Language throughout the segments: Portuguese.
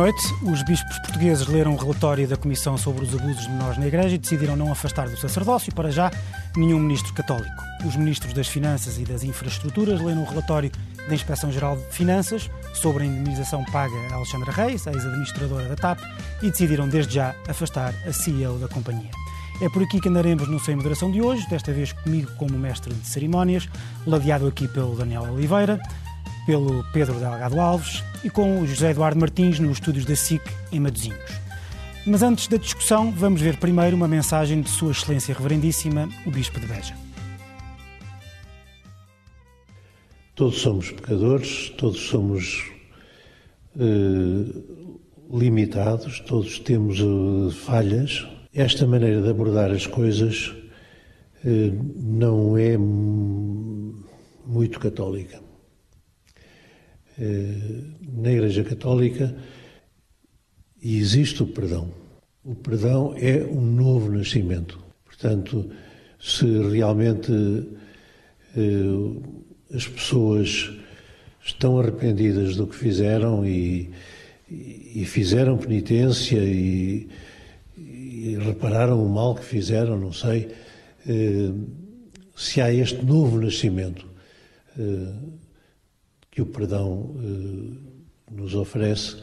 Noite. Os bispos portugueses leram o relatório da Comissão sobre os Abusos de Menores na Igreja e decidiram não afastar do sacerdócio, para já, nenhum ministro católico. Os ministros das Finanças e das Infraestruturas leram o relatório da Inspeção-Geral de Finanças sobre a indemnização paga a Alexandra Reis, ex-administradora da TAP, e decidiram desde já afastar a CEO da companhia. É por aqui que andaremos no Sem Moderação de hoje, desta vez comigo como mestre de cerimónias, ladeado aqui pelo Daniel Oliveira, pelo Pedro Delgado Alves e com o José Eduardo Martins nos estúdios da SIC em Matosinhos. Mas antes da discussão, vamos ver primeiro uma mensagem de Sua Excelência Reverendíssima, o Bispo de Beja. Todos somos pecadores, todos somos eh, limitados, todos temos eh, falhas. Esta maneira de abordar as coisas eh, não é muito católica. Na Igreja Católica existe o perdão. O perdão é um novo nascimento. Portanto, se realmente as pessoas estão arrependidas do que fizeram e, e fizeram penitência e, e, repararam o mal que fizeram, não sei, se há este novo nascimento que o perdão eh, nos oferece,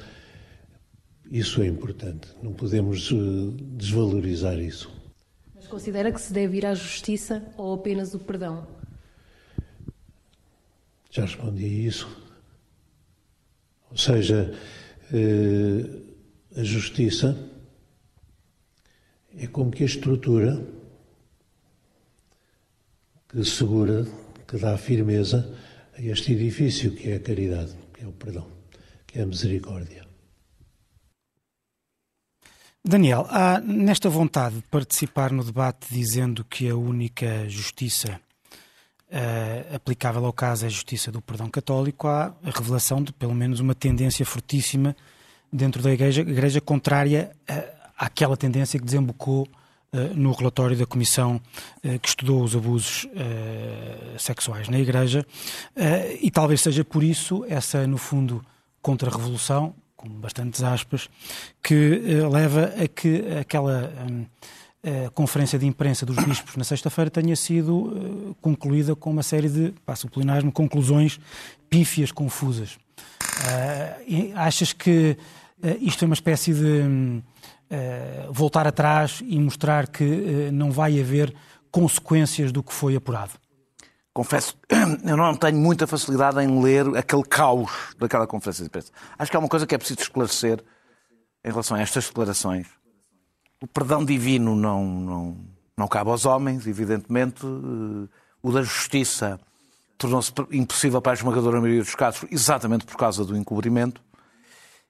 isso é importante. Não podemos eh, desvalorizar isso. Mas considera que se deve ir à justiça ou apenas o perdão? Já respondi a isso. Ou seja, eh, a justiça é como que a estrutura que segura, que dá firmeza a este edifício que é a caridade, que é o perdão, que é a misericórdia. Daniel, há nesta vontade de participar no debate dizendo que a única justiça uh, aplicável ao caso é a justiça do perdão católico, há a revelação de pelo menos uma tendência fortíssima dentro da Igreja, igreja contrária uh, àquela tendência que desembocou no relatório da Comissão que estudou os abusos sexuais na Igreja, e talvez seja por isso essa, no fundo, contra-revolução, com bastantes aspas, que leva a que aquela. Um, a conferência de imprensa dos bispos na sexta-feira tenha sido concluída com uma série de, passo o plenário, conclusões pífias, confusas. Uh, achas que isto é uma espécie de voltar atrás e mostrar que não vai haver consequências do que foi apurado? Confesso, eu não tenho muita facilidade em ler aquele caos daquela conferência de imprensa. Acho que há uma coisa que é preciso esclarecer em relação a estas declarações o perdão divino não, não, não cabe aos homens, evidentemente. O da justiça tornou-se impossível para a esmagadora maioria dos casos, exatamente por causa do encobrimento.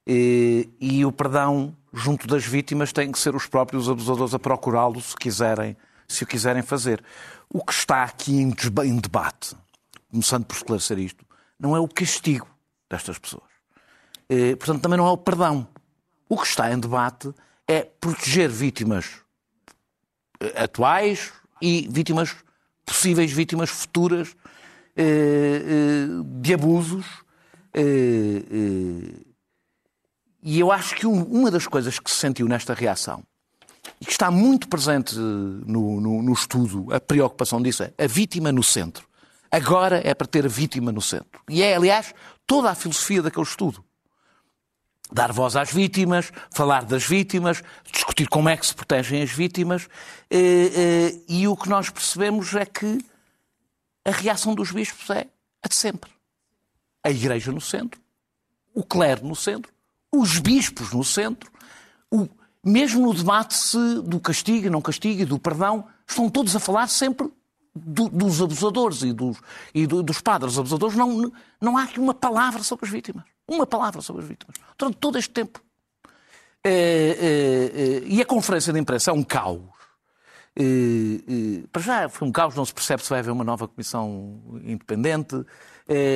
E, e, o perdão junto das vítimas tem que ser os próprios abusadores a procurá-lo se quiserem, se o quiserem fazer. O que está aqui em, debate, começando por esclarecer isto, não é o castigo destas pessoas. E, portanto, também não é o perdão. O que está em debate é proteger vítimas eh, atuais e vítimas possíveis vítimas futuras eh, eh, de abusos. E eu acho que uma das coisas que se sentiu nesta reação e que está muito presente no, no, no estudo, a preocupação disso é a vítima no centro. Agora é para ter a vítima no centro. E é, aliás, toda a filosofia daquele estudo dar voz às vítimas, falar das vítimas, discutir como é que se protegem as vítimas. Eh, eh, e o que nós percebemos é que a reação dos bispos é a de sempre. A Igreja no centro, o clero no centro, os bispos no centro, o, mesmo no debate se do castigo, não castigo e do perdão, estão todos a falar sempre do, dos abusadores e, dos, e do, dos padres abusadores. Não, não há aqui uma palavra sobre as vítimas. Uma palavra sobre as vítimas. Durante todo este tempo. Eh, eh, eh, e a conferência de imprensa é um caos. Para já foi um caos, não se percebe se vai haver uma nova comissão independente.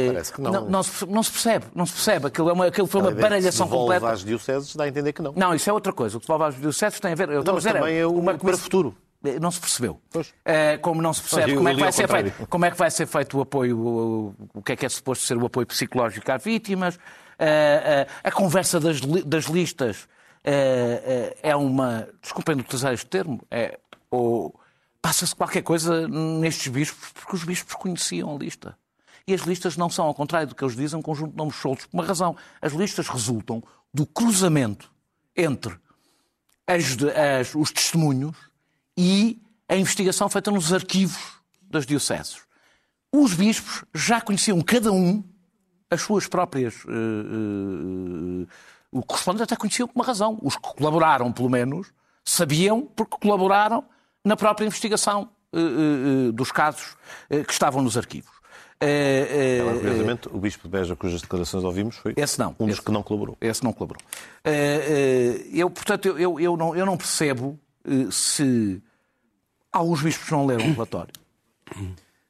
Parece que não. não, se, não se percebe, não se percebe. Aquilo, é uma, aquilo foi uma baralhação completa. às dioceses dá a entender que não. Não, isso é outra coisa. O que devolve aos dioceses tem a ver. Eu a mas dizer, também é uma para o futuro. Eh, Não se percebeu. Eh, como não se percebe como é, que vai ser feito, como é que vai ser feito o apoio, o, que é que é suposto ser o apoio psicológico às vítimas. Eh, a conversa das, das listas é uma. Desculpem de utilizar este termo. É, ou passa-se qualquer coisa nestes bispos, porque os bispos conheciam a lista. E as listas não são, ao contrário do que eles dizem, um conjunto de nomes soltos. Por uma razão. As listas resultam do cruzamento entre as as- os testemunhos e a investigação feita nos arquivos das dioceses. Os bispos já conheciam cada um as suas próprias. eh, eh, o correspondente até conheciam com uma razão. Os que colaboraram, pelo menos, sabiam porque colaboraram na própria investigação eh, eh, dos casos que estavam nos arquivos. Agora, curiosamente, o Bispo de Beja, cujas declarações ouvimos, foi Esse não. um dos Esse- que não colaborou. esse não colaborou. Eu, portanto, eu, eu, não, eu não percebo se alguns bispos não leram o relatório,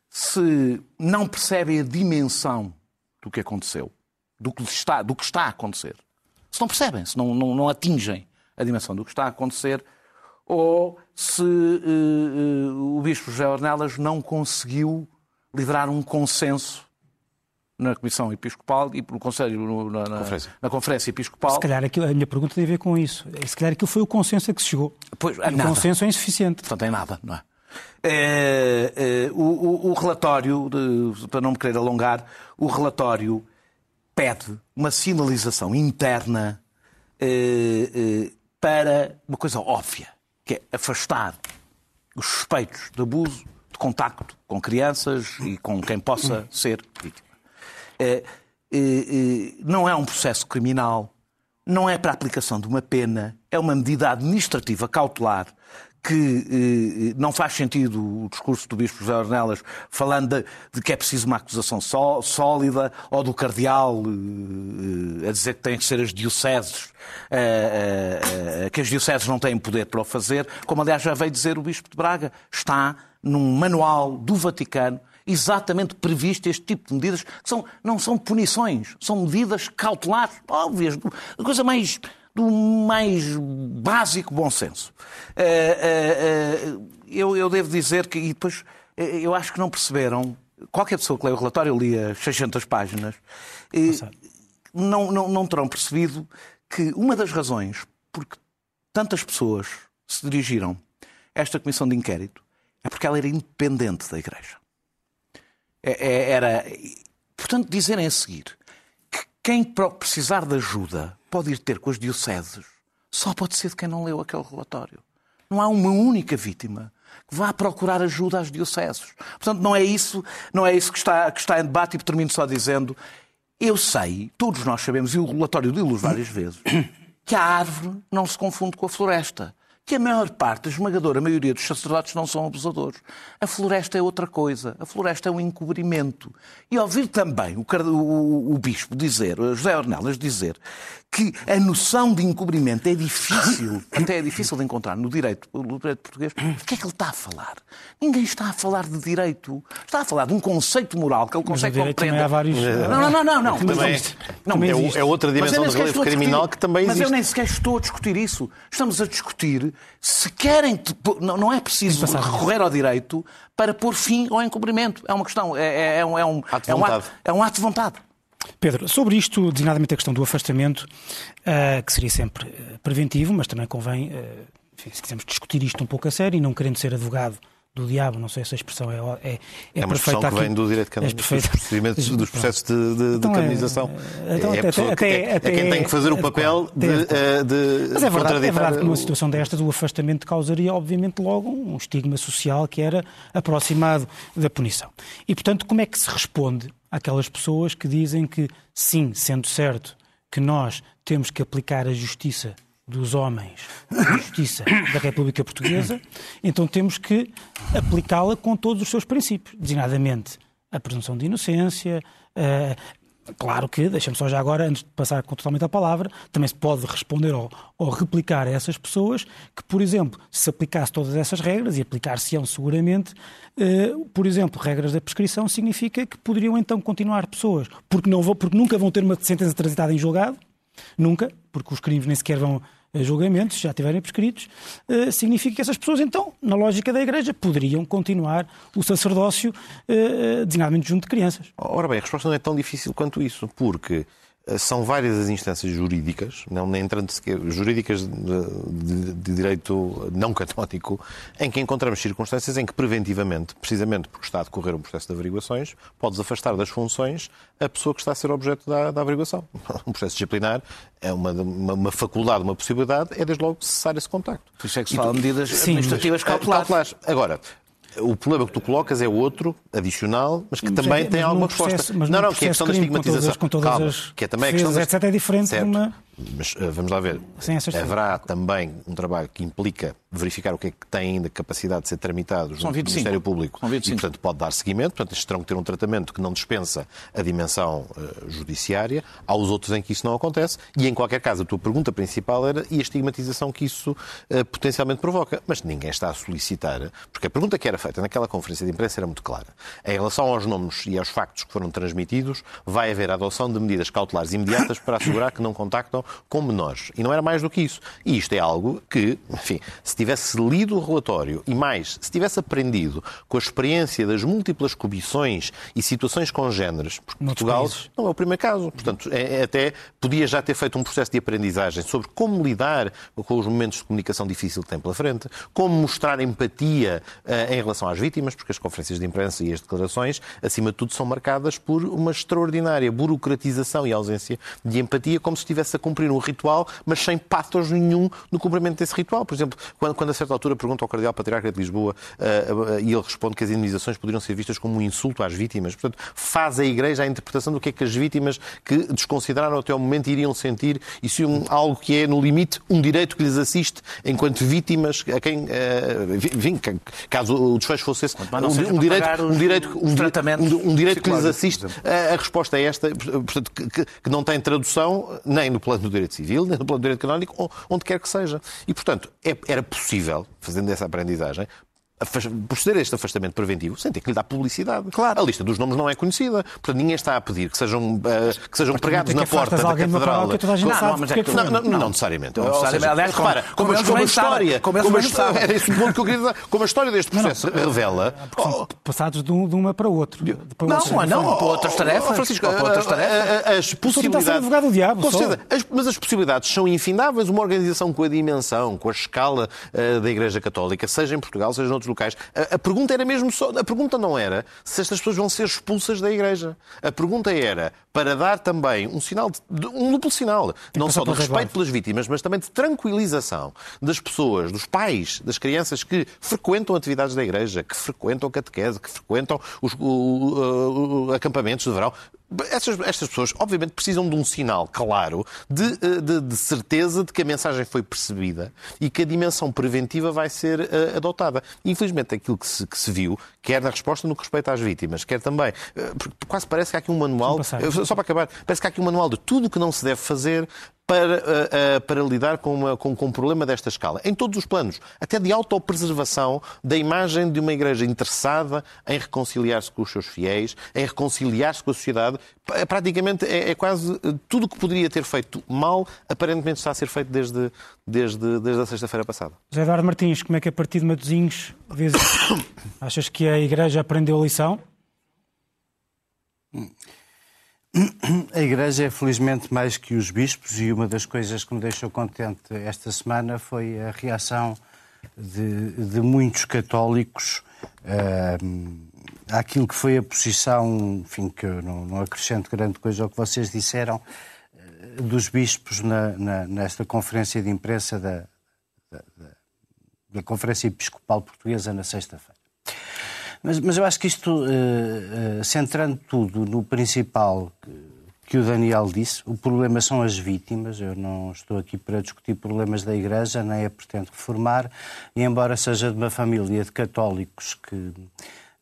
se não percebem a dimensão do que aconteceu, do que está, do que está a acontecer. Se não percebem, se não, não, não atingem a dimensão do que está a acontecer, ou se eh, o bispo José Ornelas não conseguiu liderar um consenso na Comissão Episcopal e no Conselho, no- na, na- Conferência. na Conferência Episcopal. Se calhar aquilo, a minha pergunta tem a ver com isso. Se calhar aquilo foi o consenso a que se chegou. Pois, e o nada. consenso é insuficiente. Portanto, em nada, não é? Eh, eh, o, o- o relatório, de- para não me querer alongar, o relatório pede uma sinalização interna eh, para uma coisa óbvia, que é afastar os suspeitos de abuso de contacto com crianças e com quem possa ser vítima. Eh, eh, eh, não é um processo criminal, não é para a aplicação de uma pena, é uma medida administrativa cautelar que eh, não faz sentido o discurso do Bispo José Ornelas falando de, de que é preciso uma acusação só- sólida ou do cardeal eh, eh, a dizer que têm que ser as dioceses, eh, eh, eh, que as dioceses não têm poder para o fazer, como aliás já veio dizer o Bispo de Braga, está num manual do Vaticano exatamente previsto este tipo de medidas, que são, não são punições, são medidas cautelares, óbvias, a coisa mais do mais básico bom senso. Eh, eh, eh, eu, eu devo dizer que, e depois, eu acho que não perceberam, qualquer pessoa que lê o relatório, eu li as 600 páginas, não, não, não terão percebido que uma das razões porque tantas pessoas se dirigiram a esta comissão de inquérito é porque ela era independente da Igreja. É- é- Era, portanto, dizerem a seguir quem precisar de ajuda pode ir ter com as dioceses só pode ser de quem não leu aquele relatório. Não há uma única vítima que vá procurar ajuda às dioceses. Portanto, não é isso, não é isso que, está, que está em debate e termino só dizendo eu sei, todos nós sabemos, e o relatório diz várias vezes, que a árvore não se confunde com a floresta. Que a maior parte, a esmagadora maioria dos sacerdotes não são abusadores. A floresta é outra coisa. A floresta é um encobrimento. E ouvir também o, o- o bispo dizer, o José Ornelas dizer, que a noção de encobrimento é difícil, até é difícil de encontrar no direito, no direito português, de que é que ele está a falar? Ninguém está a falar de direito. Está a falar de um conceito moral que ele consegue direito compreender. há vários. Não, não, não, não. não. Também Mas existe. não, É, o- existe. é outra dimensão do relevo a discutir- criminal que também Mas eu existe. nem sequer estou a discutir isso. Estamos a discutir se querem. te pôr- Não, não é preciso recorrer ao direito para pôr fim ao encobrimento. É uma questão. É, é- é um, é, um, Ato de é, um vontade. ato, é um ato de vontade. Pedro, sobre isto, designadamente a questão do afastamento, ah, que seria sempre ah, preventivo, mas também convém, ah, enfim, se quisermos discutir isto um pouco a sério e não querendo ser advogado do diabo, não sei se a expressão é, é, É uma expressão perfeita que vem do direito É canónico, dos perfeita. procedimentos, dos processos de, de, de Então é- canonização. então é, a até- pessoa que até- tem- é até quem tem que fazer o é papel de, é eh, de Mas é verdade, é verdade que numa situação destas o afastamento causaria, obviamente, logo um estigma social que era aproximado da punição. E, portanto, como é que se responde àquelas pessoas que dizem que, sim, sendo certo que nós temos que aplicar a justiça dos homens, a justiça da República Portuguesa, então temos que aplicá-la com todos os seus princípios, designadamente a presunção de inocência, Claro que, deixa-me só já agora, antes de passar totalmente a palavra, também se pode responder ou, ou, replicar a essas pessoas que, por exemplo, se aplicasse todas essas regras, e aplicar-se-ão seguramente, eh, por exemplo, regras da prescrição, significa que poderiam então continuar pessoas, porque, não vão, porque nunca vão ter uma sentença transitada em julgado, nunca, porque os crimes nem sequer vão a julgamentos, já tiverem prescritos, eh, significa que essas pessoas, então, na lógica da Igreja, poderiam continuar o sacerdócio, eh, designadamente junto de crianças. Ora bem, a resposta não é tão difícil quanto isso, porque eh, são várias as instâncias jurídicas, não nem entrando sequer, jurídicas de, de, de, direito não católico, em que encontramos circunstâncias em que preventivamente, precisamente porque está a decorrer um processo de averiguações, podes afastar das funções a pessoa que está a ser objeto da, da averiguação. Um processo disciplinar é uma, uma, uma, faculdade, uma possibilidade, é desde logo cessar esse contacto. Por isso é que se fala medidas administrativas cautelares. cautelares. Agora, o problema que tu colocas é outro, adicional, mas que mas também é, tem alguma processo, resposta. não, não, que é a questão da estigmatização. Com todas, com todas Calma, as que é também a questão das... etc. é diferente certo. de uma... Mas uh, vamos lá ver. Haverá também um trabalho que implica verificar o que é que tem ainda capacidade de ser tramitado do Ministério Público. E, portanto, pode dar seguimento. Portanto, estes terão que ter um tratamento que não dispensa a dimensão uh, judiciária. Há os outros em que isso não acontece. E, em qualquer caso, a tua pergunta principal era e a estigmatização que isso uh, potencialmente provoca. Mas ninguém está a solicitar, porque a pergunta que era feita naquela conferência de imprensa era muito clara. Em relação aos nomes e aos factos que foram transmitidos, vai haver a adoção de medidas cautelares imediatas para assegurar que não contactam com menores. E não era mais do que isso. E isto é algo que, enfim, se tivesse lido o relatório e mais, se tivesse aprendido com a experiência das múltiplas comissões e situações congêneres, porque Portugal países. não é o primeiro caso. Portanto, é, é, até podia já ter feito um processo de aprendizagem sobre como lidar com os momentos de comunicação difícil que tem pela frente, como mostrar empatia uh, em relação às vítimas, porque as conferências de imprensa e as declarações, acima de tudo, são marcadas por uma extraordinária burocratização e ausência de empatia, como se estivesse a cumprir um ritual, mas sem patos nenhum no cumprimento desse ritual. Por exemplo, quando, quando a certa altura pergunta ao Cardeal Patriarca de Lisboa uh, uh, e ele responde que as indenizações poderiam ser vistas como um insulto às vítimas. Portanto, faz a Igreja a interpretação do que é que as vítimas que desconsideraram até o momento iriam sentir e se um, algo que é, no limite, um direito que lhes assiste enquanto vítimas, a quem, uh, caso o desfecho fosse esse, um, um, direito, um direito, um, um, um direito que lhes assiste, a, a resposta é esta, portanto, que, que não tem tradução nem no plano do direito civil, nem no plano do direito canónico, onde quer que seja. E, portanto, é, era possível, fazendo essa aprendizagem, proceder a este afastamento preventivo sem ter que lhe dar publicidade. Claro. A lista dos nomes não é conhecida. Portanto, ninguém está a pedir que sejam, uh, que sejam pregados na porta da Catedral. Não, é necessariamente. Aliás, repara, como, a história. Como, a história era esse ponto que eu queria. Como a história deste processo revela. São passados de, um, uma para o outro. Para não, não, não, para outras tarefas. Francisco, para outras tarefas. As possibilidades. do diabo. Mas as possibilidades são infindáveis. Uma organização com a dimensão, com a escala da Igreja Católica, seja em Portugal, seja noutros locais. A pergunta era mesmo só. A pergunta não era se estas pessoas vão ser expulsas da igreja. A pergunta era para dar também um sinal, de, um duplo sinal, não só de respeito pelas vítimas, mas também de tranquilização das pessoas, dos pais, das crianças que frequentam atividades da igreja, que frequentam a catequese, que frequentam os o, o, o, acampamentos de verão. Estas, estas, pessoas, obviamente, precisam de um sinal claro de, de, de, certeza de que a mensagem foi percebida e que a dimensão preventiva vai ser uh, adotada. Infelizmente, aquilo que se, que se, viu, quer na resposta no que respeita às vítimas, quer também. Uh, quase parece que há aqui um manual. Uh, só para acabar, parece que há aqui um manual de tudo o que não se deve fazer para, uh, uh, para lidar com, uma, com, com, um problema desta escala, em todos os planos, até de autopreservação da imagem de uma igreja interessada em reconciliar-se com os seus fiéis, em reconciliar-se com a sociedade. Praticamente é, é quase tudo o que poderia ter feito mal, aparentemente está a ser feito desde, desde, desde a sexta-feira passada. José Eduardo Martins, como é que a partir de Matosinhos achas que a igreja aprendeu a lição? A Igreja é felizmente mais que os bispos e uma das coisas que me deixou contente esta semana foi a reação de, de muitos católicos uh, àquilo que foi a posição, enfim, que eu não, não acrescento grande coisa ao que vocês disseram, uh, dos bispos na, na, nesta conferência de imprensa da, da, da Conferência Episcopal Portuguesa na sexta-feira. Mas, mas eu acho que isto, uh, uh, centrando tudo no principal que o Daniel disse, o problema são as vítimas. Eu não estou aqui para discutir problemas da Igreja, nem a pretendo reformar, e embora seja de uma família de católicos que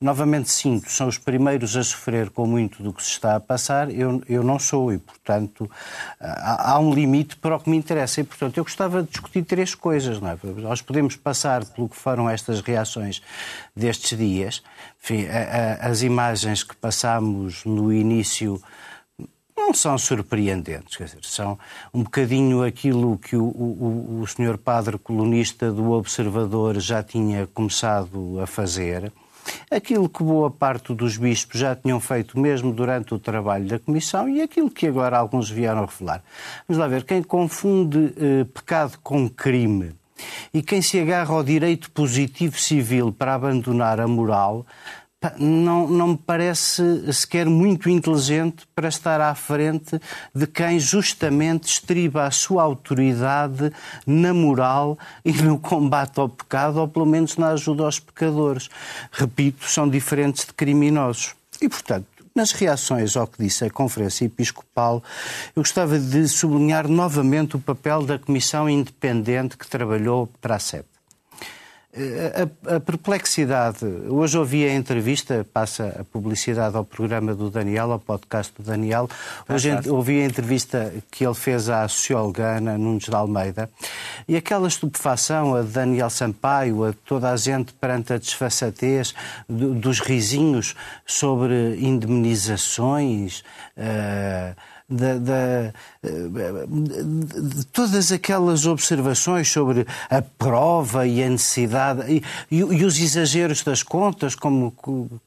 novamente sinto, são os primeiros a sofrer com muito do que se está a passar, eu, eu não sou e, portanto, há, há um limite para o que me interessa. E, portanto, eu gostava de discutir três coisas. Não é? Nós podemos passar pelo que foram estas reações destes dias. Enfim, a, a, as imagens que passámos no início não são surpreendentes, quer dizer, são um bocadinho aquilo que o, o, o senhor padre colunista do Observador já tinha começado a fazer, aquilo que boa parte dos bispos já tinham feito mesmo durante o trabalho da Comissão e aquilo que agora alguns vieram revelar. Vamos lá ver, quem confunde eh, pecado com crime e quem se agarra ao direito positivo civil para abandonar a moral não, não me parece sequer muito inteligente para estar à frente de quem justamente estriba a sua autoridade na moral e no combate ao pecado, ou pelo menos na ajuda aos pecadores. Repito, são diferentes de criminosos. E, portanto, nas reações ao que disse a Conferência Episcopal, eu gostava de sublinhar novamente o papel da Comissão Independente que trabalhou para a CEP. A, a, perplexidade. Hoje ouvi a entrevista, passa a publicidade ao programa do Daniel, ao podcast do Daniel. Hoje ouvi a entrevista que ele fez à socióloga Ana Nunes de Almeida e aquela estupefação a Daniel Sampaio, a toda a gente perante a desfaçatez dos risinhos sobre indemnizações. Uh, de, de, de, todas aquelas observações sobre a prova e a necessidade e, e, e, os exageros das contas, como,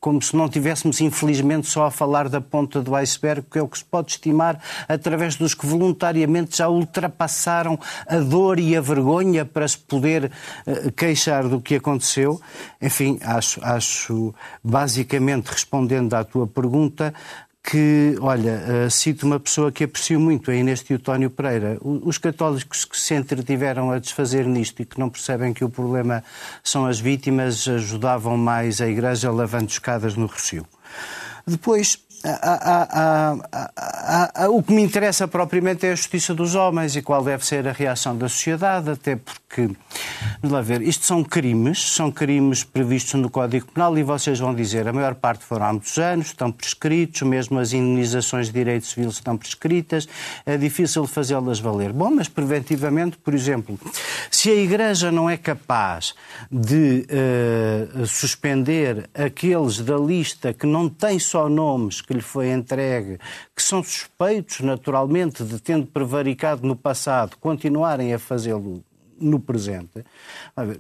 como se não tivéssemos, infelizmente, só a falar da ponta do iceberg, que é o que se pode estimar através dos que voluntariamente já ultrapassaram a dor e a vergonha para se poder uh, queixar do que aconteceu. Enfim, acho, acho basicamente respondendo à tua pergunta, que, olha, uh, cito uma pessoa que aprecio muito, a Inês Teotónio Pereira. Os católicos que se entretiveram a desfazer nisto e que não percebem que o problema são as vítimas ajudavam mais a Igreja lavando escadas no Rocio. Depois, a, a, a, o que me interessa propriamente é a justiça dos homens e qual deve ser a reação da sociedade, até porque, vamos lá ver, isto são crimes, são crimes previstos no Código Penal e vocês vão dizer, a maior parte foram há muitos anos, estão prescritos, mesmo as indenizações de direito civil estão prescritas, é difícil fazê-las valer. Bom, mas preventivamente, por exemplo, se a Igreja não é capaz de uh, suspender aqueles da lista que não têm só nomes, que lhe foi entregue, que são suspeitos, naturalmente, de tendo prevaricado no passado, continuarem a fazê-lo no presente.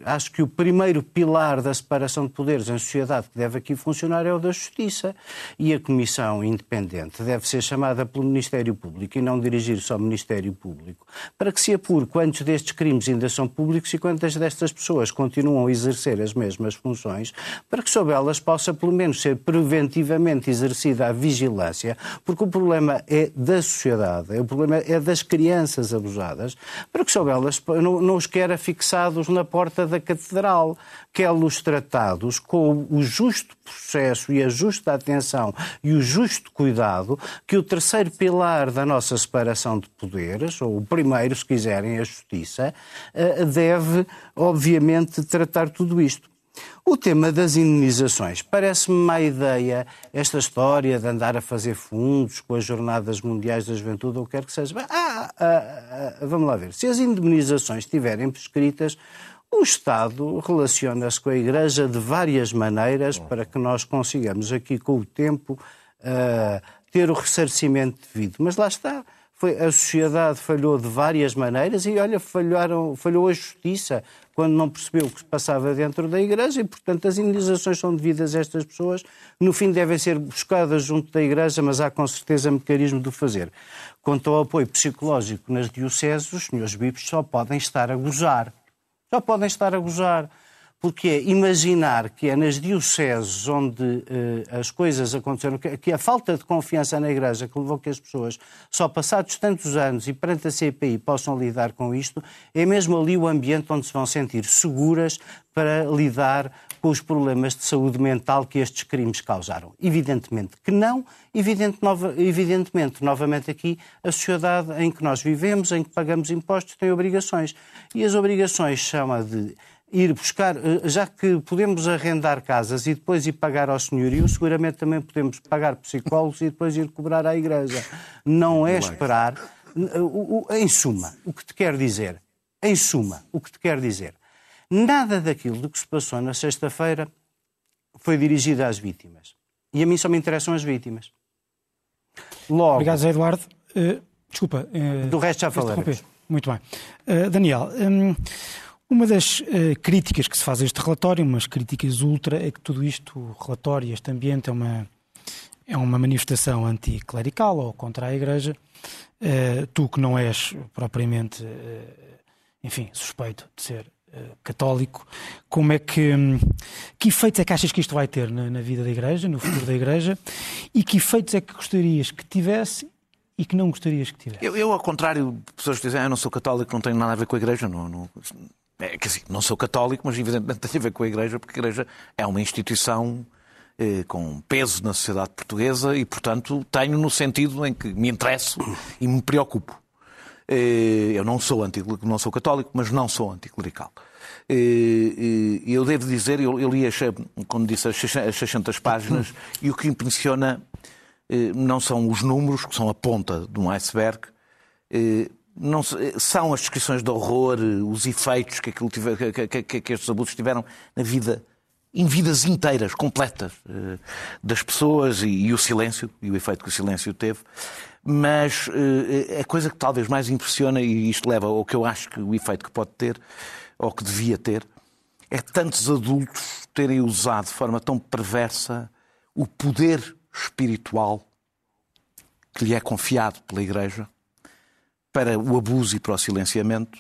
Acho que o primeiro pilar da separação de poderes em sociedade que deve aqui funcionar é o da Justiça. E a Comissão Independente deve ser chamada pelo Ministério Público e não dirigir-se ao Ministério Público, para que se apure quantos destes crimes ainda são públicos e quantas destas pessoas continuam a exercer as mesmas funções, para que sobre elas possa pelo menos ser preventivamente exercida a vigilância, porque o problema é da sociedade, o problema é das crianças abusadas, para que sobre elas não, não os quer fixados na porta da Catedral, quer-los tratados com o justo processo e a justa atenção e o justo cuidado que o terceiro pilar da nossa separação de poderes, ou o primeiro, se quiserem, a justiça, eh, deve, obviamente, tratar tudo isto. O tema das indenizações. Parece-me má ideia esta história de andar a fazer fundos com as Jornadas Mundiais da Juventude, ou quer que seja. Ah, ah, ah, vamos lá ver. Se as indemnizações estiverem prescritas, o Estado relaciona-se com a Igreja de várias maneiras para que nós consigamos aqui, com o tempo, uh, ter o ressarcimento devido. Mas lá está. Foi, a sociedade falhou de várias maneiras e, olha, falharam, falhou a justiça quando não percebeu o que se passava dentro da Igreja e, portanto, as indenizações são devidas a estas pessoas. No fim, devem ser buscadas junto da Igreja, mas há com certeza mecanismo de o fazer. Quanto ao apoio psicológico nas dioceses, os senhores bispos só podem estar a gozar. Só podem estar a gozar porque é imaginar que é nas dioceses onde uh, as coisas aconteceram, que, que, a falta de confiança na Igreja que levou que as pessoas, só passados tantos anos e perante a CPI, possam lidar com isto, é mesmo ali o ambiente onde se vão sentir seguras para lidar com os problemas de saúde mental que estes crimes causaram. Evidentemente que não, evidente, nova, evidentemente, novamente aqui, a sociedade em que nós vivemos, em que pagamos impostos, tem obrigações. E as obrigações são a de ir buscar, eh, já que podemos arrendar casas e depois ir pagar ao senhorio, seguramente também podemos pagar psicólogos e depois ir cobrar à igreja. Não é esperar. Em suma, o que te quero dizer, em suma, o que te quero dizer, nada daquilo do que se passou na sexta-feira foi dirigido às vítimas. E a mim só me interessam as vítimas. Logo. Obrigado, Zé Eduardo. Uh, desculpa. Uh, do resto já falei. Muito bem. Uh, Daniel, um, uma das uh, críticas que se faz a este relatório, umas críticas ultra, é que tudo isto, o relatório este ambiente é uma, é uma manifestação anticlerical ou contra a Igreja. Uh, tu que não és propriamente, uh, enfim, suspeito de ser católico, como é que hum, que efeitos é que achas que isto vai ter na, na, vida da Igreja, no futuro da Igreja, e que efeitos é que gostarias que tivesse e que não gostarias que tivesse? Eu, eu ao contrário de pessoas que dizem, ah, eu não sou católico, não tenho nada a ver com a Igreja, não, não é, quer dizer, não sou católico, mas evidentemente tem a ver com a Igreja, porque a Igreja é uma instituição eh, com peso na sociedade portuguesa e, portanto, tenho no sentido em que me interesso e me preocupo. Eh, eu não sou anticlerical, não sou católico, mas não sou anticlerical. Eh, eu devo dizer, eu, eu li, as, como disse, as 600 páginas e o que impressiona eh, não são os números, que são a ponta de um iceberg, eh, não, são as descrições de horror, os efeitos que, aquilo tiver, que, que, que estes abusos tiveram na vida, em vidas inteiras, completas, eh, das pessoas e, e, o silêncio, e o efeito que o silêncio teve. Mas eh, a coisa que talvez mais impressiona, e isto leva ao que eu acho que o efeito que pode ter, ou que devia ter, é tantos adultos terem usado de forma tão perversa o poder espiritual que lhe é confiado pela Igreja para o abuso e para o silenciamento.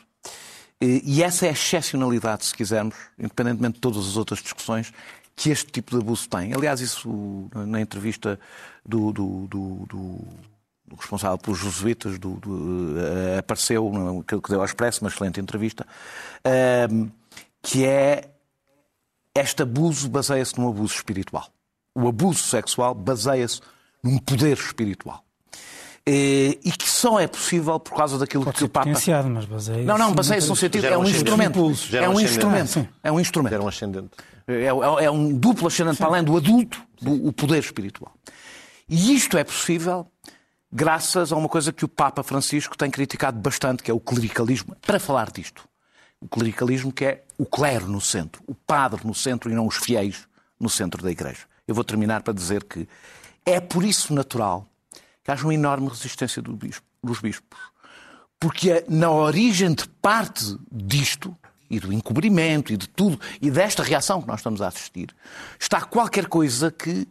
E essa é a excepcionalidade, se quisermos, independentemente de todas as outras discussões, que este tipo de abuso tem. Aliás, isso na entrevista do, do, do, do responsável pelos jesuítas do, uh, apareceu, que, que deu ao Expresso, uma excelente entrevista, uh, que é este abuso baseia-se num abuso espiritual. O abuso sexual baseia-se num poder espiritual. Eh, e que só é possível por causa daquilo Pode que o Papa. mas baseia não, não, baseia-se num sentido. É um instrumento. É um instrumento. É um instrumento. Era um ascendente. É, é, é um duplo ascendente para além do adulto, do, o poder espiritual. E isto é possível graças a uma coisa que o Papa Francisco tem criticado bastante, que é o clericalismo. Para falar disto, o clericalismo que é o clero no centro, o padre no centro e não os fiéis no centro da Igreja. Eu vou terminar para dizer que é por isso natural que haja uma enorme resistência do bispo, dos bispos. Porque é na origem de parte disto, e do encobrimento, e de tudo, e desta reação que nós estamos a assistir, está qualquer coisa que,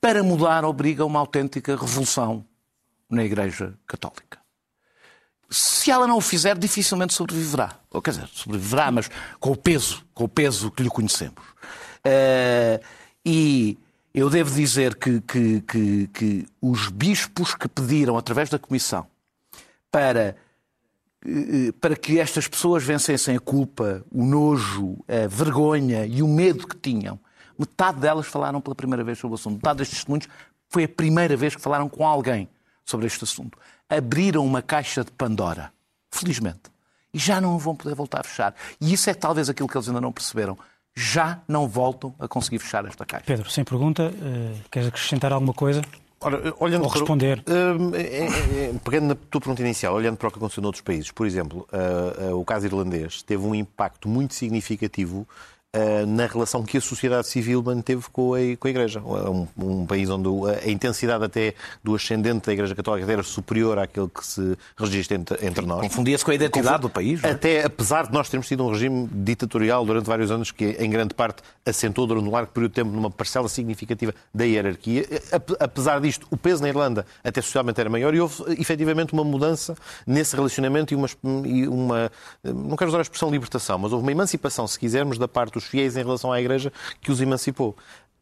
para mudar, obriga a uma autêntica revolução na Igreja Católica. Se ela não o fizer, dificilmente sobreviverá. Ou, quer dizer, sobreviverá, mas com o peso, com o peso que lhe conhecemos. Uh, e eu devo dizer que, que, que, que os bispos que pediram, através da Comissão, para eh, para que estas pessoas vencessem a culpa, o nojo, a vergonha e o medo que tinham. Metade delas falaram pela primeira vez sobre o assunto. Metade destes testemunhos foi a primeira vez que falaram com alguém sobre este assunto. Abriram uma caixa de Pandora, felizmente. E já não vão poder voltar a fechar. E isso é talvez aquilo que eles ainda não perceberam já não voltam a conseguir fechar esta caixa. Pedro, sem pergunta, uh, queres acrescentar alguma coisa? Ora, olhando Ou responder. Para, uh, é, é, pegando na tua pergunta inicial, olhando para o que aconteceu noutros países, por exemplo, uh, o caso irlandês teve um impacto muito significativo na relação que a sociedade civil manteve com a, com a Igreja. É um, um, país onde a intensidade até do ascendente da Igreja Católica era superior àquele que se registra entre, entre nós. Confundia-se com a identidade do país. É? Até apesar de nós termos tido um regime ditatorial durante vários anos que, em grande parte, assentou durante um largo período de tempo numa parcela significativa da hierarquia, apesar disto, o peso na Irlanda até socialmente era maior e houve efetivamente uma mudança nesse relacionamento e uma, e uma não quero usar a expressão libertação, mas houve uma emancipação, se quisermos, da parte dos os fiéis em relação à Igreja que os emancipou.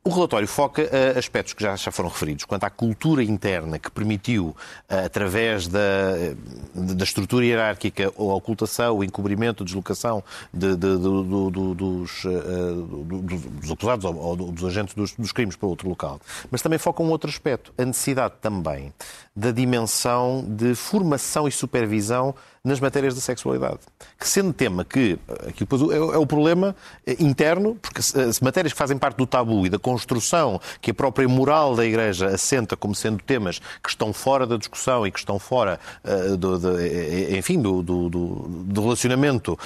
O relatório foca uh, aspectos que já, foram referidos, quanto à cultura interna que permitiu, uh, através da, da estrutura hierárquica, a ocultação, o encobrimento, a deslocação de, de, de, dos, uh, dos, acusados ou, ou, dos agentes dos, dos, crimes para outro local. Mas também foca um outro aspecto, a necessidade também da dimensão de formação e supervisão nas matérias da sexualidade. Que sendo tema que, aqui depois é, é o problema interno, porque se matérias que fazem parte do tabu e da construção que a própria moral da Igreja assenta como sendo temas que estão fora da discussão e que estão fora, uh, do, de, enfim, do, do, do relacionamento uh,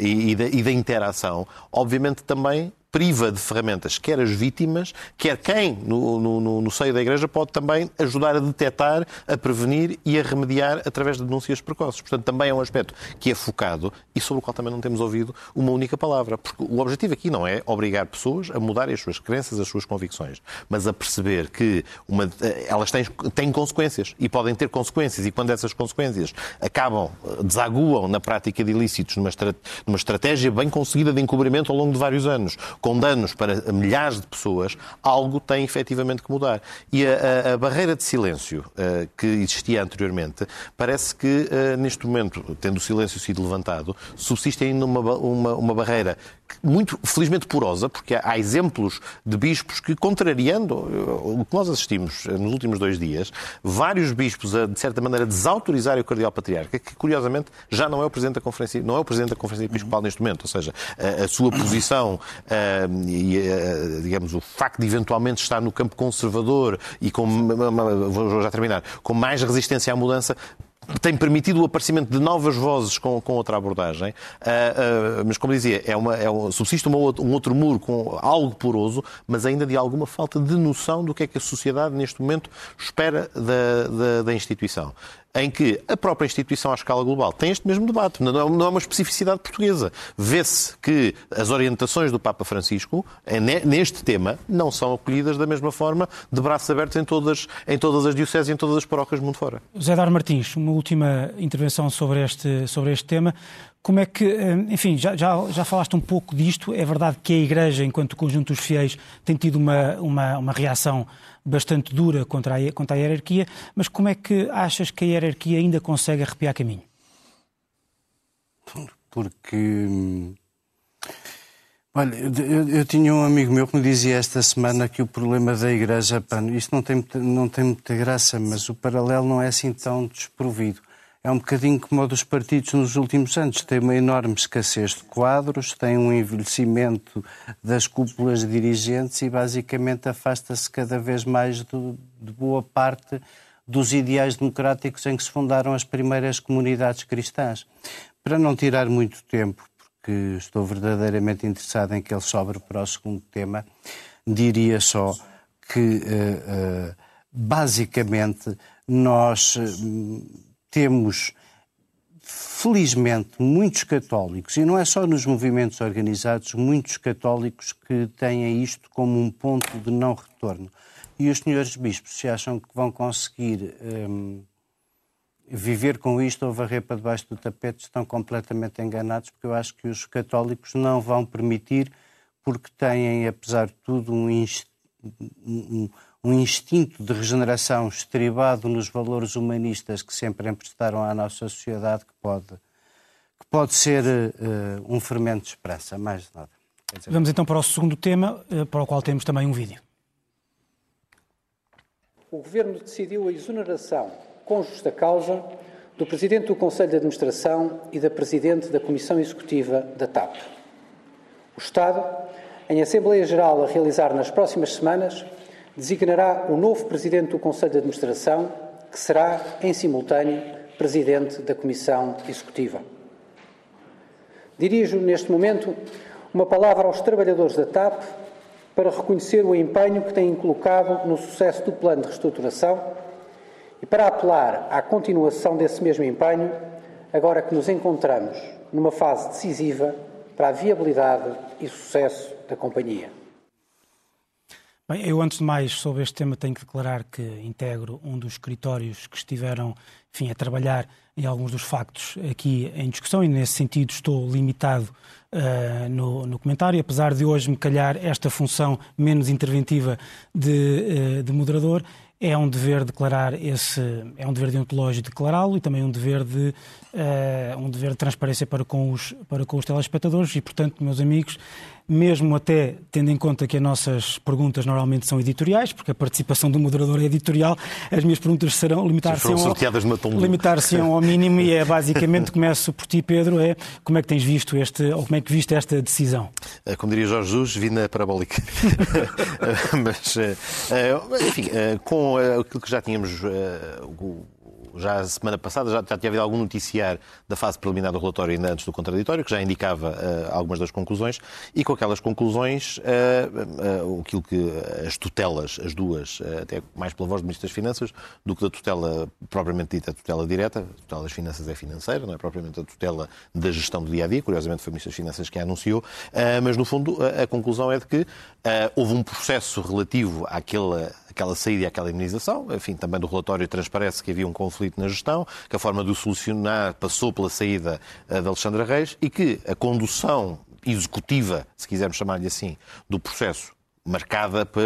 e, e, da, e da interação, obviamente também priva de ferramentas quer as vítimas, quer quem no, no, no, seio da Igreja pode também ajudar a detectar, a prevenir e a remediar através de denúncias precoces. Portanto, também é um aspecto que é focado e sobre o qual também não temos ouvido uma única palavra. Porque o objetivo aqui não é obrigar pessoas a mudarem as suas crenças, as suas convicções, mas a perceber que uma, elas têm, têm consequências e podem ter consequências e quando essas consequências acabam, desaguam na prática de ilícitos numa, numa estratégia bem conseguida de encobrimento ao longo de vários anos, com danos para milhares de pessoas, algo tem efetivamente que mudar. E a, a, a barreira de silêncio uh, que existia anteriormente, parece que uh, neste momento, tendo o silêncio sido levantado, subsiste ainda uma, uma, uma barreira muito felizmente porosa, porque há exemplos de bispos que, contrariando o que nós assistimos nos últimos dois dias, vários bispos a, de certa maneira, desautorizarem o cardeal patriarca, que curiosamente já não é o presidente da conferência, não é o presidente da conferência episcopal neste momento, ou seja, a, a sua posição e, digamos, o facto de eventualmente estar no campo conservador e com, vou já terminar, com mais resistência à mudança, tem permitido o aparecimento de novas vozes com, com outra abordagem, uh, uh, mas como dizia, é uma, é um, subsiste uma, um outro muro com algo poroso, mas ainda de alguma falta de noção do que é que a sociedade neste momento espera da, da, da instituição em que a própria instituição à escala global tem este mesmo debate. Não é uma especificidade portuguesa. Vê-se que as orientações do Papa Francisco neste tema não são acolhidas da mesma forma, de braços abertos em todas, em todas as dioceses e em todas as paróquias do mundo fora. José Dar Martins, uma última intervenção sobre este, sobre este tema. Como é que, eh, enfim, já, já, já falaste um pouco disto. É verdade que a Igreja, enquanto conjunto dos fiéis, tem tido uma, uma, uma reação bastante dura contra a, contra a hierarquia, mas como é que achas que a hierarquia ainda consegue arrepiar caminho? Porque. Olha, eu, eu, tinha um amigo meu que me dizia esta semana que o problema da Igreja, pá, isto não tem, não tem muita graça, mas o paralelo não é assim tão desprovido é um bocadinho como dos partidos nos últimos anos. Tem uma enorme escassez de quadros, tem um envelhecimento das cúpulas dirigentes e basicamente afasta-se cada vez mais do, de boa parte dos ideais democráticos em que se fundaram as primeiras comunidades cristãs. Para não tirar muito tempo, porque estou verdadeiramente interessado em que ele sobre para o segundo tema, diria só que, uh, uh, basicamente, nós. Temos, felizmente, muitos católicos, e não é só nos movimentos organizados, muitos católicos que têm isto como um ponto de não retorno. E os senhores bispos, se acham que vão conseguir hum, viver com isto ou varrer para debaixo do tapete, estão completamente enganados, porque eu acho que os católicos não vão permitir, porque têm, apesar de tudo, um, um, um instinto de regeneração estribado nos valores humanistas que sempre emprestaram à nossa sociedade que pode, que pode ser uh, um fermento de esperança, mais nada. Dizer... Vamos então para o segundo tema, uh, para o qual temos também um vídeo. O Governo decidiu a exoneração, com justa causa, do Presidente do Conselho de Administração e da Presidente da Comissão Executiva da TAP. O Estado, em Assembleia Geral a realizar nas próximas semanas, designará o novo Presidente do Conselho de Administração, que será, em simultâneo, Presidente da Comissão Executiva. Dirijo, neste momento, uma palavra aos trabalhadores da TAP para reconhecer o empenho que têm colocado no sucesso do plano de reestruturação e para apelar à continuação desse mesmo empenho, agora que nos encontramos numa fase decisiva para a viabilidade e sucesso da companhia. Bem, eu antes de mais sobre este tema tenho que declarar que integro um dos escritórios que estiveram, enfim, a trabalhar em alguns dos factos aqui em discussão e nesse sentido estou limitado uh, no, no, comentário, apesar de hoje me calhar esta função menos interventiva de, uh, de moderador. é um dever declarar esse, é um dever deontológico declará-lo e também um dever de uh, um dever de transparência para com os para com os telespectadores e portanto, meus amigos, mesmo até tendo em conta que as nossas perguntas normalmente são editoriais, porque a participação do moderador é editorial, as minhas perguntas serão limitar-se ao, limitar ao mínimo e é basicamente, começo por ti, Pedro, é como é que tens visto este, ou como é que viste esta decisão? Eh, como diria Jorge Jesus, vi na parabólica. Mas, eh, enfim, com aquilo que já tínhamos já a semana passada já, já tinha havido algum noticiar da fase preliminar do relatório ainda antes do contraditório, que já indicava uh, algumas das conclusões, e com aquelas conclusões, uh, uh, aquilo que as tutelas, as duas, até mais pela voz do Ministro das Finanças, do que da tutela propriamente dita, a tutela direta, a tutela das finanças é financeira, não é propriamente a tutela da gestão do dia a dia, curiosamente foi o Ministro das Finanças que a anunciou, mas no fundo a, a conclusão é de que houve um processo relativo àquela aquela saída e aquela imunização. Enfim, também do relatório transparece que havia um conflito na gestão, que a forma de o solucionar passou pela saída eh, de Alexandra Reis e que a condução executiva, se quisermos chamar-lhe assim, do processo marcada por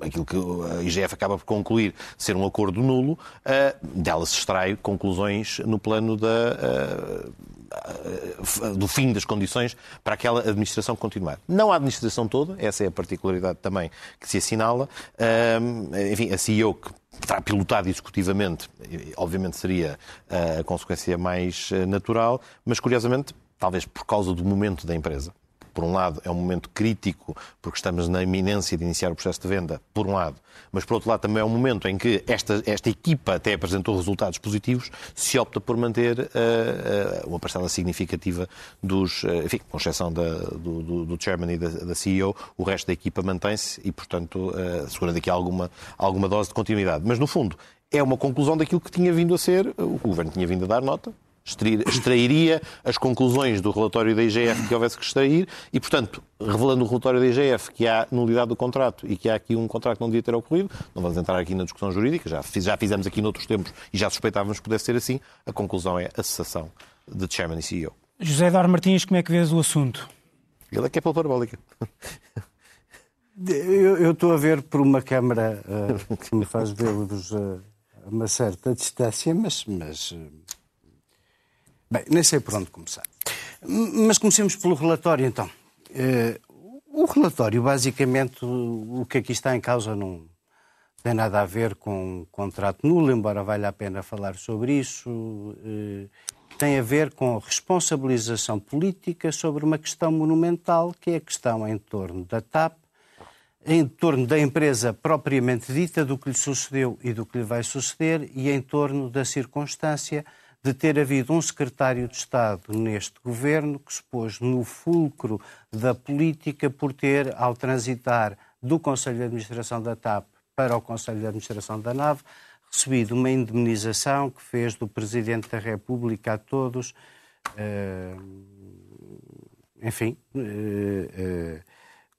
aquilo que a IGF acaba por concluir ser um acordo nulo, uh, dela se extrai conclusões no plano da, uh, do fim das condições para aquela administração continuar. Não a administração toda, essa é a particularidade também que se assinala. enfim, a CEO que terá pilotado executivamente, obviamente seria a consequência mais natural, mas curiosamente, talvez por causa do momento da empresa, por um lado, é um momento crítico, porque estamos na iminência de iniciar o processo de venda, por um lado, mas por outro lado também é um momento em que esta, esta equipa até apresentou resultados positivos, se opta por manter uh, uh, uma parcela significativa dos, uh, enfim, com exceção da, do, do, do, chairman e da, da, CEO, o resto da equipa mantém-se e, portanto, segurando aqui alguma, alguma dose de continuidade. Mas, no fundo, é uma conclusão daquilo que tinha vindo a ser, o governo tinha vindo a dar nota, extrairia as conclusões do relatório da IGF que houvesse que extrair e, portanto, revelando o relatório da IGF que há nulidade do contrato e que há aqui um contrato que não devia ter ocorrido, não vamos entrar aqui na discussão jurídica, já, já fizemos aqui noutros tempos e já suspeitávamos que pudesse ser assim, a conclusão é a cessação de Chairman e CEO. José Eduardo Martins, como é que vês o assunto? Ele é que é pela parabólica. Eu, eu estou a ver por uma câmara uh, que me faz vê-los uh, a uma certa distância, mas, mas uh, Bem, nem sei por onde começar. Mas comecemos pelo relatório, então. Eh, o relatório, basicamente, o que aqui está em causa não tem nada a ver com um contrato nulo, embora valha a pena falar sobre isso. Eh, tem a ver com a responsabilização política sobre uma questão monumental, que é a questão em torno da TAP, em torno da empresa propriamente dita, do que lhe sucedeu e do que lhe vai suceder, e em torno da circunstância de ter havido um secretário de Estado neste governo que se pôs no fulcro da política por ter, ao transitar do Conselho de Administração da TAP para o Conselho de Administração da NAV, recebido uma indemnização que fez do Presidente da República a todos, uh, enfim, uh, uh,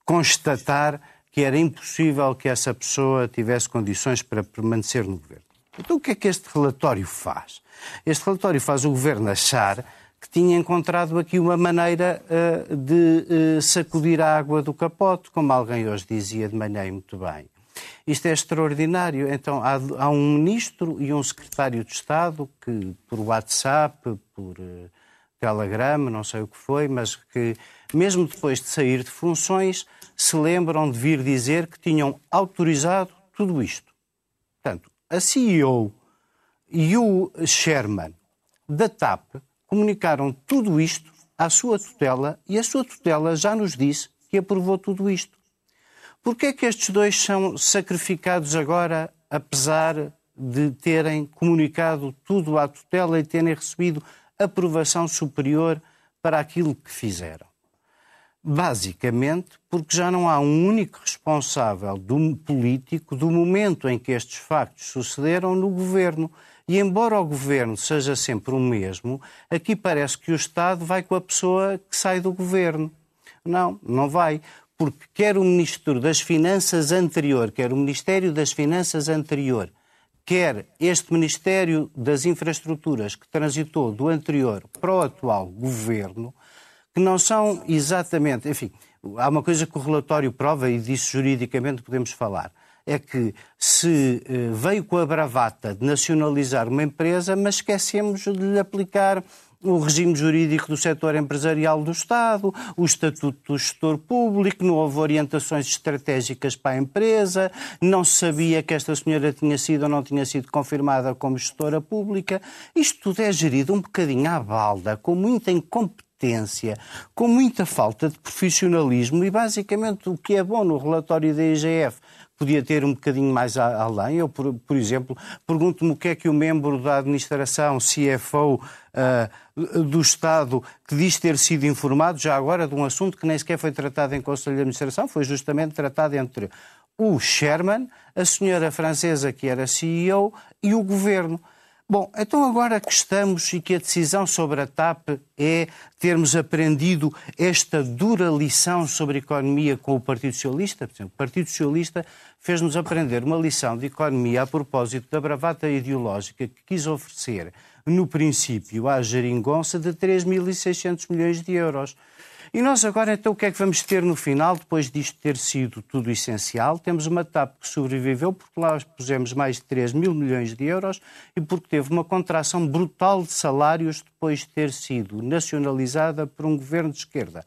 constatar que era impossível que essa pessoa tivesse condições para permanecer no governo. Então, o que é que este relatório faz? Este relatório faz o governo achar que tinha encontrado aqui uma maneira uh, de uh, sacudir a água do capote, como alguém hoje dizia de manhã muito bem. Isto é extraordinário. Então, há, há, um ministro e um secretário de Estado que, por WhatsApp, por uh, Telegram, não sei o que foi, mas que, mesmo depois de sair de funções, se lembram de vir dizer que tinham autorizado tudo isto. Portanto, a CEO e o Sherman da TAP comunicaram tudo isto à sua tutela e a sua tutela já nos disse que aprovou tudo isto. Por que é que estes dois são sacrificados agora, apesar de terem comunicado tudo à tutela e terem recebido aprovação superior para aquilo que fizeram? Basicamente porque já não há um único responsável do político do momento em que estes factos sucederam no governo. E embora o governo seja sempre o mesmo, aqui parece que o Estado vai com a pessoa que sai do governo. Não, não vai. Porque quer o Ministro das Finanças anterior, quer o Ministério das Finanças anterior, quer este Ministério das Infraestruturas que transitou do anterior para o atual governo, que não são exatamente. Enfim, há uma coisa que o relatório prova, e disso juridicamente podemos falar. é que se eh, veio com a bravata de nacionalizar uma empresa, mas esquecemos de lhe aplicar o regime jurídico do setor empresarial do Estado, o estatuto do gestor público, não houve orientações estratégicas para a empresa, não se sabia que esta senhora tinha sido ou não tinha sido confirmada como gestora pública. Isto tudo é gerido um bocadinho à balda, com muita incompetência, com muita falta de profissionalismo e basicamente o que é bom no relatório da IGF podia ter um bocadinho mais além. Eu, por, por exemplo, pergunto-me o que é que o membro da administração, CFO uh, do Estado, que diz ter sido informado, já agora, de um assunto que nem sequer foi tratado em Conselho de Administração, foi justamente tratado entre o Sherman, a senhora francesa que era CEO e o governo. Bom, então agora que estamos e que a decisão sobre a TAP é termos aprendido esta dura lição sobre economia com o Partido Socialista, por exemplo, o Partido Socialista fez-nos aprender uma lição de economia a propósito da bravata ideológica que quis oferecer, no princípio, à geringonça de 3.600 milhões de euros. E nós agora, então, o que é que vamos ter no final, depois disto ter sido tudo essencial? Temos uma TAP que sobreviveu porque lá pusemos mais de 3 mil milhões de euros e porque teve uma contração brutal de salários depois de ter sido nacionalizada por um governo de esquerda,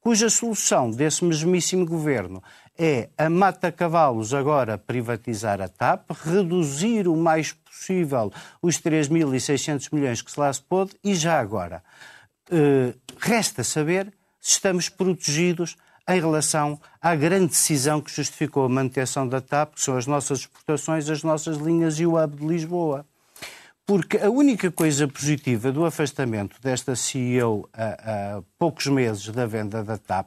cuja solução desse mesmíssimo governo é a Mata Cavalos agora privatizar a TAP, reduzir o mais possível os 3.600 milhões que se lá se pôde e já agora. Uh, resta saber se estamos protegidos em relação à grande decisão que justificou a manutenção da TAP, que são as nossas exportações, as nossas linhas e o hub de Lisboa. Porque a única coisa positiva do afastamento desta CEO a, a poucos meses da venda da TAP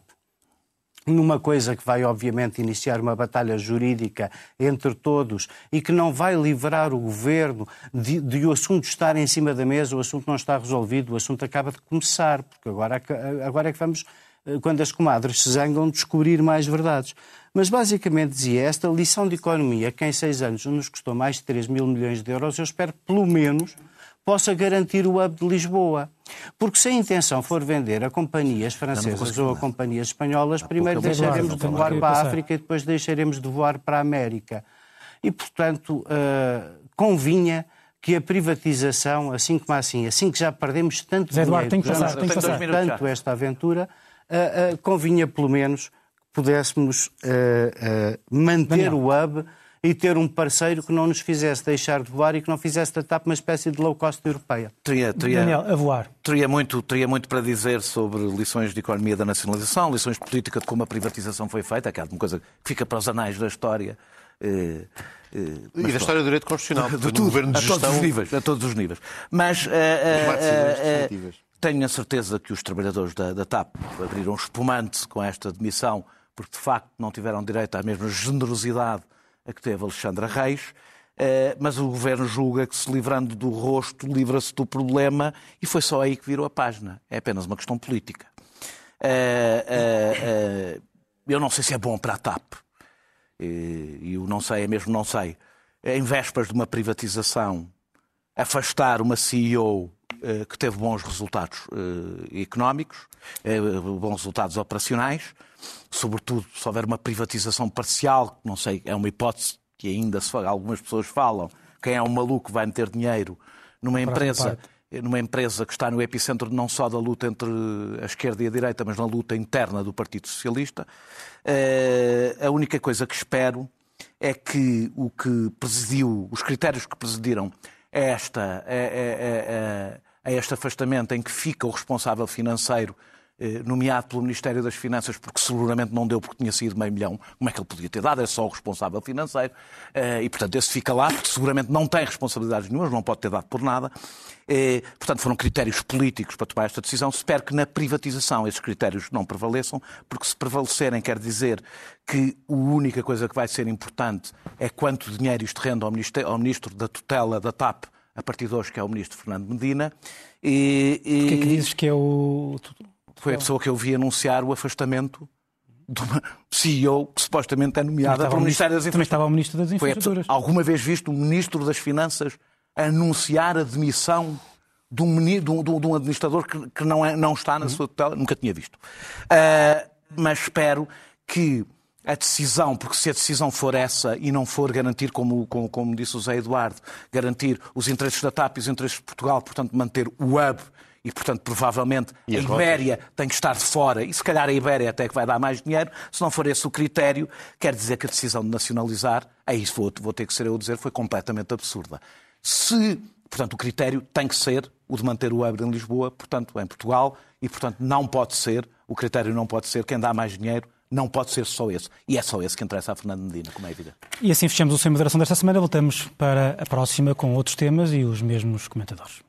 numa coisa que vai, obviamente, iniciar uma batalha jurídica entre todos e que não vai livrar o governo de, de, o assunto estar em cima da mesa, o assunto não está resolvido, o assunto acaba de começar, porque agora, agora é que vamos, eh, quando as comadres se zangam, descobrir mais verdades. Mas basicamente dizia, esta lição de economia, que em seis anos nos custou mais de 3 mil milhões de euros, eu espero pelo menos possa garantir o hub de Lisboa. Porque se a intenção for vender a companhias francesas ou a companhias espanholas, primeiro deixaremos de voar para a África e depois deixaremos de voar para a América. E, portanto, uh, convinha que a privatização, assim como assim, assim que já perdemos tanto Zé Eduardo, dinheiro, tem que passar, tem que passar. tanto esta aventura, uh, uh, convinha pelo menos que pudéssemos manter Daniel. o hub e ter um parceiro que não nos fizesse deixar de voar e que não fizesse da TAP uma espécie de low cost europeia. Teria, teria, Daniel, a voar. Teria muito, teria muito para dizer sobre lições de economia da nacionalização, lições de política de como a privatização foi feita, que é uma coisa que fica para os anais da história. Eh, eh, e da história do direito constitucional, de tudo, governo de a gestão... todos os níveis, a todos os níveis. Mas eh, tenho a certeza que os trabalhadores da, da TAP abriram espumante com esta demissão, porque de facto não tiveram direito à mesma generosidade que teve Alexandra Reis, eh, mas o governo julga que se livrando do rosto livra-se do problema e foi só aí que virou a página. É apenas uma questão política. Eh, eh, eu não sei se é bom para a TAP. E eu não sei, é mesmo não sei. Em vésperas de uma privatização, afastar uma CEO que teve bons resultados económicos, bons resultados operacionais, sobretudo se houver uma privatização parcial, não sei, é uma hipótese que ainda algumas pessoas falam, quem é um maluco vai meter dinheiro numa empresa, numa empresa que está no epicentro não só da luta entre a esquerda e a direita, mas na luta interna do Partido Socialista. Eh, a única coisa que espero é que o que presidiu, os critérios que presidiram a, esta, a, a, este afastamento em que fica o responsável financeiro eh, nomeado pelo Ministério das Finanças, porque seguramente não deu porque tinha sido meio milhão, como é que ele podia ter dado? É só o responsável financeiro. Eh, e, portanto, esse fica lá, porque seguramente não tem responsabilidades nenhumas, não pode ter dado por nada. Eh, portanto, foram critérios políticos para tomar esta decisão. Espero que na privatização esses critérios não prevaleçam, porque se prevalecerem quer dizer que a única coisa que vai ser importante é quanto dinheiro isto rende ao ministro da tutela da TAP, a partir de hoje, que é o Ministro Fernando Medina. E, e... Porquê é que dizes que é o foi a pessoa que eu vi anunciar o afastamento de uma CEO que supostamente é nomeada para o Ministério das Infraestruturas. Também estava o Ministro das Infraestruturas. Foi alguma vez visto o Ministro das Finanças anunciar a demissão de um, de um, de um administrador que, que não, é, não, está na uhum. sua tutela? Nunca tinha visto. Uh, mas espero que a decisão, porque se a decisão for essa e não for garantir, como, como, como disse o Zé Eduardo, garantir os interesses da TAP e os interesses de Portugal, portanto manter o hub e, portanto, provavelmente a Ibéria rotas? tem que estar de fora e, se calhar, a Ibéria até que vai dar mais dinheiro. Se não for esse o critério, quer dizer que a decisão de nacionalizar, aí vou, vou ter que ser eu a dizer, foi completamente absurda. Se, portanto, o critério tem que ser o de manter o hub em Lisboa, portanto, em Portugal, e, portanto, não pode ser, o critério não pode ser quem dá mais dinheiro não pode ser só esse. E é só esse que interessa a Fernando Medina, como é evidente. E assim fechamos o Sem Moderação desta semana. Voltamos para a próxima com outros temas e os mesmos comentadores.